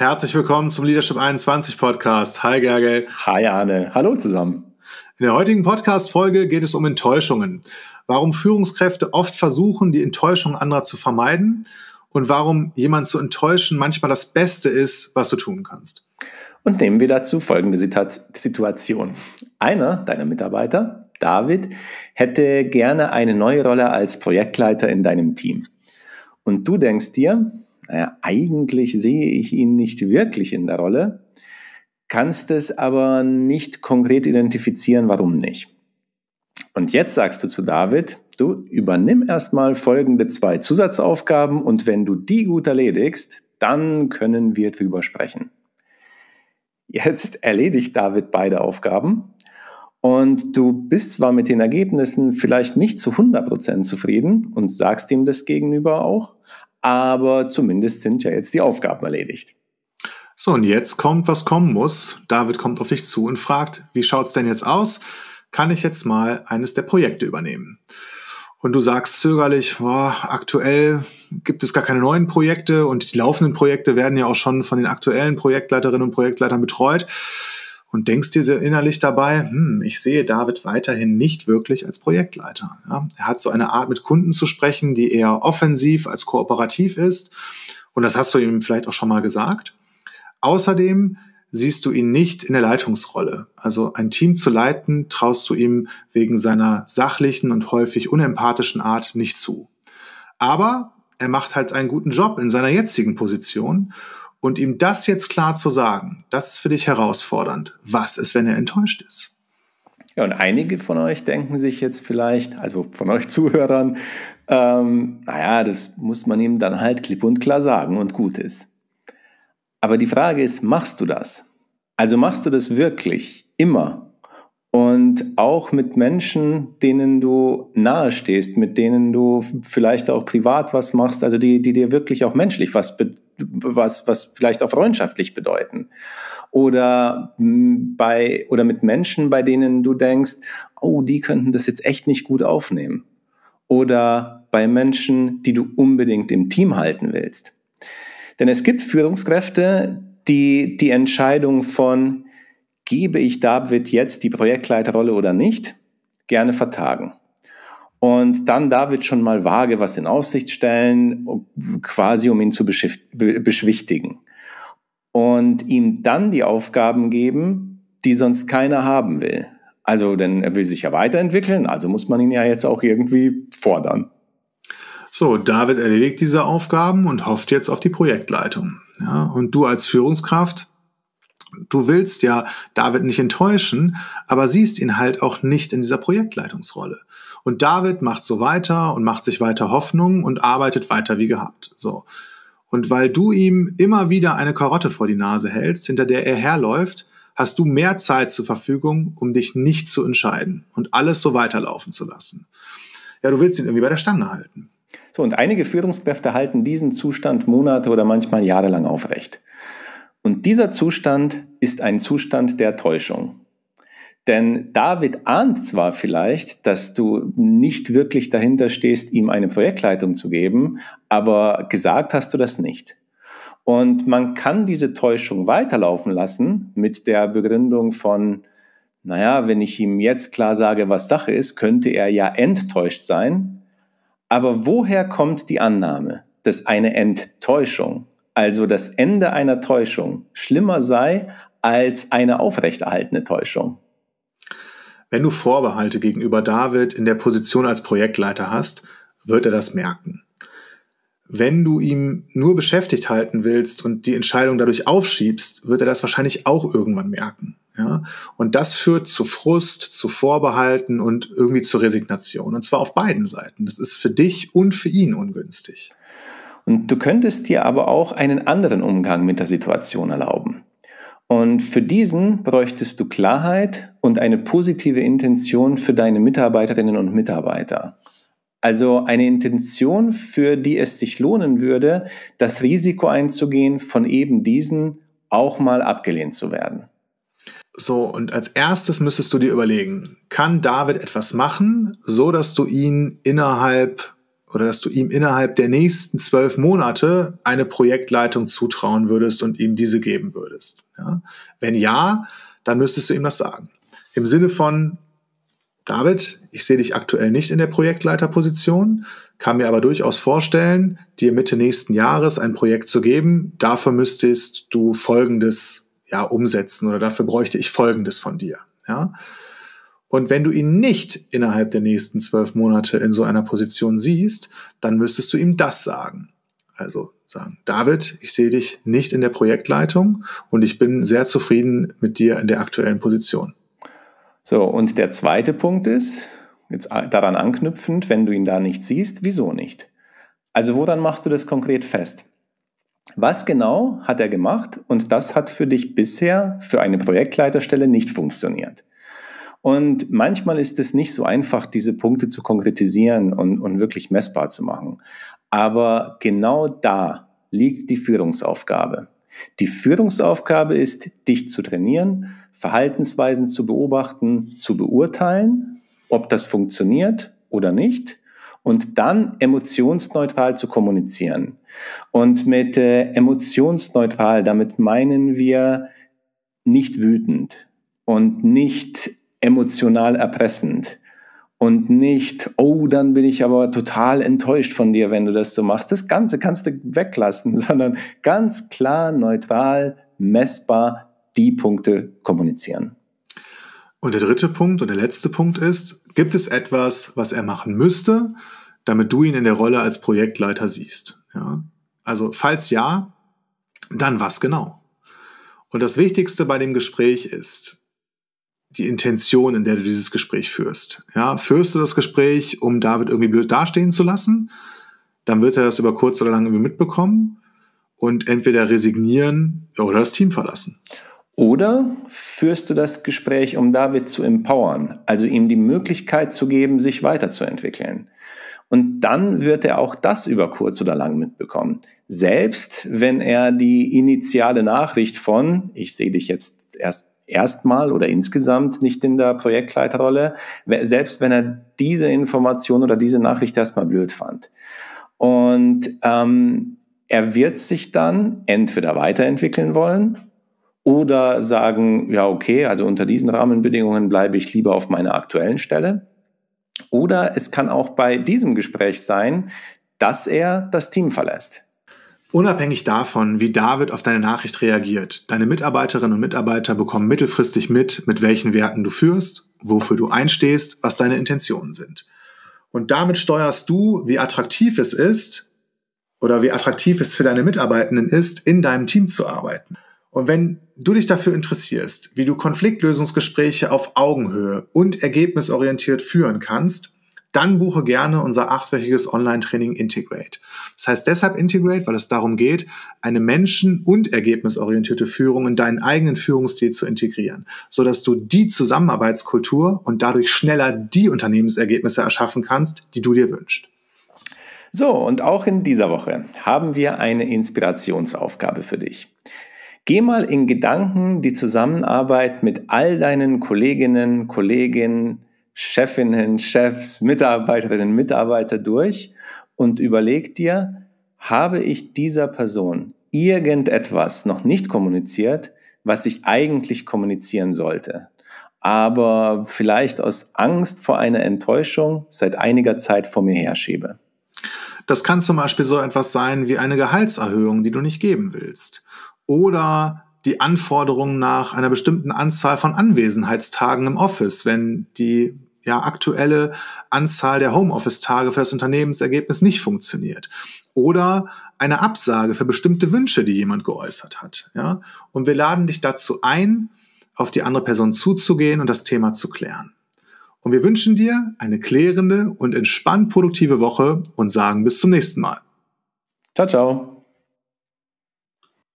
Herzlich willkommen zum Leadership 21 Podcast. Hi Gergely. Hi Arne. Hallo zusammen. In der heutigen Podcast-Folge geht es um Enttäuschungen. Warum Führungskräfte oft versuchen, die Enttäuschung anderer zu vermeiden und warum jemand zu enttäuschen manchmal das Beste ist, was du tun kannst. Und nehmen wir dazu folgende Situation. Einer deiner Mitarbeiter, David, hätte gerne eine neue Rolle als Projektleiter in deinem Team. Und du denkst dir, naja, eigentlich sehe ich ihn nicht wirklich in der Rolle, kannst es aber nicht konkret identifizieren, warum nicht. Und jetzt sagst du zu David, du übernimm erstmal folgende zwei Zusatzaufgaben und wenn du die gut erledigst, dann können wir drüber sprechen. Jetzt erledigt David beide Aufgaben und du bist zwar mit den Ergebnissen vielleicht nicht zu 100% zufrieden und sagst ihm das gegenüber auch, aber zumindest sind ja jetzt die Aufgaben erledigt. So, und jetzt kommt, was kommen muss. David kommt auf dich zu und fragt, wie schaut's denn jetzt aus? Kann ich jetzt mal eines der Projekte übernehmen? Und du sagst zögerlich, boah, aktuell gibt es gar keine neuen Projekte und die laufenden Projekte werden ja auch schon von den aktuellen Projektleiterinnen und Projektleitern betreut und denkst dir sehr innerlich dabei, hm, ich sehe David weiterhin nicht wirklich als Projektleiter. Ja, er hat so eine Art, mit Kunden zu sprechen, die eher offensiv als kooperativ ist. Und das hast du ihm vielleicht auch schon mal gesagt. Außerdem siehst du ihn nicht in der Leitungsrolle. Also ein Team zu leiten, traust du ihm wegen seiner sachlichen und häufig unempathischen Art nicht zu. Aber er macht halt einen guten Job in seiner jetzigen Position und ihm das jetzt klar zu sagen, das ist für dich herausfordernd. Was ist, wenn er enttäuscht ist? Ja, und einige von euch denken sich jetzt vielleicht, also von euch Zuhörern, ähm, naja, das muss man ihm dann halt klipp und klar sagen und gut ist. Aber die Frage ist, machst du das? Also machst du das wirklich immer? Und auch mit Menschen, denen du nahestehst, mit denen du vielleicht auch privat was machst, also die, die dir wirklich auch menschlich was, was, was vielleicht auch freundschaftlich bedeuten. Oder bei, oder mit Menschen, bei denen du denkst, oh, die könnten das jetzt echt nicht gut aufnehmen. Oder bei Menschen, die du unbedingt im Team halten willst. Denn es gibt Führungskräfte, die die Entscheidung von, gebe ich David jetzt die Projektleiterrolle oder nicht, gerne vertagen. Und dann David schon mal vage was in Aussicht stellen, quasi um ihn zu beschwichtigen. Und ihm dann die Aufgaben geben, die sonst keiner haben will. Also, denn er will sich ja weiterentwickeln, also muss man ihn ja jetzt auch irgendwie fordern. So, David erledigt diese Aufgaben und hofft jetzt auf die Projektleitung. Ja, und du als Führungskraft du willst ja David nicht enttäuschen, aber siehst ihn halt auch nicht in dieser Projektleitungsrolle. Und David macht so weiter und macht sich weiter Hoffnung und arbeitet weiter wie gehabt. So. Und weil du ihm immer wieder eine Karotte vor die Nase hältst, hinter der er herläuft, hast du mehr Zeit zur Verfügung, um dich nicht zu entscheiden und alles so weiterlaufen zu lassen. Ja, du willst ihn irgendwie bei der Stange halten. So, und einige Führungskräfte halten diesen Zustand Monate oder manchmal jahrelang aufrecht. Und dieser Zustand ist ein Zustand der Täuschung. Denn David ahnt zwar vielleicht, dass du nicht wirklich dahinter stehst, ihm eine Projektleitung zu geben, aber gesagt hast du das nicht. Und man kann diese Täuschung weiterlaufen lassen mit der Begründung von, naja, wenn ich ihm jetzt klar sage, was Sache ist, könnte er ja enttäuscht sein. Aber woher kommt die Annahme, dass eine Enttäuschung also das Ende einer Täuschung, schlimmer sei als eine aufrechterhaltene Täuschung. Wenn du Vorbehalte gegenüber David in der Position als Projektleiter hast, wird er das merken. Wenn du ihn nur beschäftigt halten willst und die Entscheidung dadurch aufschiebst, wird er das wahrscheinlich auch irgendwann merken. Ja? Und das führt zu Frust, zu Vorbehalten und irgendwie zur Resignation. Und zwar auf beiden Seiten. Das ist für dich und für ihn ungünstig. Und du könntest dir aber auch einen anderen Umgang mit der Situation erlauben. Und für diesen bräuchtest du Klarheit und eine positive Intention für deine Mitarbeiterinnen und Mitarbeiter. Also eine Intention, für die es sich lohnen würde, das Risiko einzugehen, von eben diesen auch mal abgelehnt zu werden. So, und als erstes müsstest du dir überlegen, kann David etwas machen, so dass du ihn innerhalb oder dass du ihm innerhalb der nächsten zwölf Monate eine Projektleitung zutrauen würdest und ihm diese geben würdest. Ja? Wenn ja, dann müsstest du ihm das sagen. Im Sinne von, David, ich sehe dich aktuell nicht in der Projektleiterposition, kann mir aber durchaus vorstellen, dir Mitte nächsten Jahres ein Projekt zu geben. Dafür müsstest du Folgendes ja umsetzen oder dafür bräuchte ich Folgendes von dir. Ja. Und wenn du ihn nicht innerhalb der nächsten zwölf Monate in so einer Position siehst, dann müsstest du ihm das sagen. Also sagen, David, ich sehe dich nicht in der Projektleitung und ich bin sehr zufrieden mit dir in der aktuellen Position. So, und der zweite Punkt ist, jetzt daran anknüpfend, wenn du ihn da nicht siehst, wieso nicht? Also woran machst du das konkret fest? Was genau hat er gemacht und das hat für dich bisher für eine Projektleiterstelle nicht funktioniert? Und manchmal ist es nicht so einfach, diese Punkte zu konkretisieren und, und wirklich messbar zu machen. Aber genau da liegt die Führungsaufgabe. Die Führungsaufgabe ist, dich zu trainieren, Verhaltensweisen zu beobachten, zu beurteilen, ob das funktioniert oder nicht und dann emotionsneutral zu kommunizieren. Und mit äh, emotionsneutral, damit meinen wir nicht wütend und nicht emotional erpressend und nicht, oh, dann bin ich aber total enttäuscht von dir, wenn du das so machst. Das Ganze kannst du weglassen, sondern ganz klar, neutral, messbar die Punkte kommunizieren. Und der dritte Punkt und der letzte Punkt ist, gibt es etwas, was er machen müsste, damit du ihn in der Rolle als Projektleiter siehst? Ja? Also falls ja, dann was genau? Und das Wichtigste bei dem Gespräch ist die Intention, in der du dieses Gespräch führst. Ja, führst du das Gespräch, um David irgendwie blöd dastehen zu lassen, dann wird er das über kurz oder lang irgendwie mitbekommen und entweder resignieren oder das Team verlassen. Oder führst du das Gespräch, um David zu empowern, also ihm die Möglichkeit zu geben, sich weiterzuentwickeln? Und dann wird er auch das über kurz oder lang mitbekommen. Selbst wenn er die initiale Nachricht von, ich sehe dich jetzt erst erstmal oder insgesamt nicht in der Projektleiterrolle, selbst wenn er diese Information oder diese Nachricht erstmal blöd fand. Und ähm, er wird sich dann entweder weiterentwickeln wollen oder sagen, ja, okay, also unter diesen Rahmenbedingungen bleibe ich lieber auf meiner aktuellen Stelle. Oder es kann auch bei diesem Gespräch sein, dass er das Team verlässt. Unabhängig davon, wie David auf deine Nachricht reagiert, deine Mitarbeiterinnen und Mitarbeiter bekommen mittelfristig mit, mit welchen Werten du führst, wofür du einstehst, was deine Intentionen sind. Und damit steuerst du, wie attraktiv es ist oder wie attraktiv es für deine Mitarbeitenden ist, in deinem Team zu arbeiten. Und wenn du dich dafür interessierst, wie du Konfliktlösungsgespräche auf Augenhöhe und ergebnisorientiert führen kannst, dann buche gerne unser achtwöchiges Online-Training Integrate. Das heißt deshalb Integrate, weil es darum geht, eine menschen- und ergebnisorientierte Führung in deinen eigenen Führungsstil zu integrieren, sodass du die Zusammenarbeitskultur und dadurch schneller die Unternehmensergebnisse erschaffen kannst, die du dir wünschst. So, und auch in dieser Woche haben wir eine Inspirationsaufgabe für dich. Geh mal in Gedanken die Zusammenarbeit mit all deinen Kolleginnen, Kollegen, Chefinnen, Chefs, Mitarbeiterinnen, Mitarbeiter durch und überleg dir, habe ich dieser Person irgendetwas noch nicht kommuniziert, was ich eigentlich kommunizieren sollte, aber vielleicht aus Angst vor einer Enttäuschung seit einiger Zeit vor mir herschiebe. Das kann zum Beispiel so etwas sein wie eine Gehaltserhöhung, die du nicht geben willst oder die Anforderungen nach einer bestimmten Anzahl von Anwesenheitstagen im Office, wenn die ja, aktuelle Anzahl der Homeoffice-Tage für das Unternehmensergebnis nicht funktioniert. Oder eine Absage für bestimmte Wünsche, die jemand geäußert hat. Ja? Und wir laden dich dazu ein, auf die andere Person zuzugehen und das Thema zu klären. Und wir wünschen dir eine klärende und entspannt produktive Woche und sagen bis zum nächsten Mal. Ciao, ciao.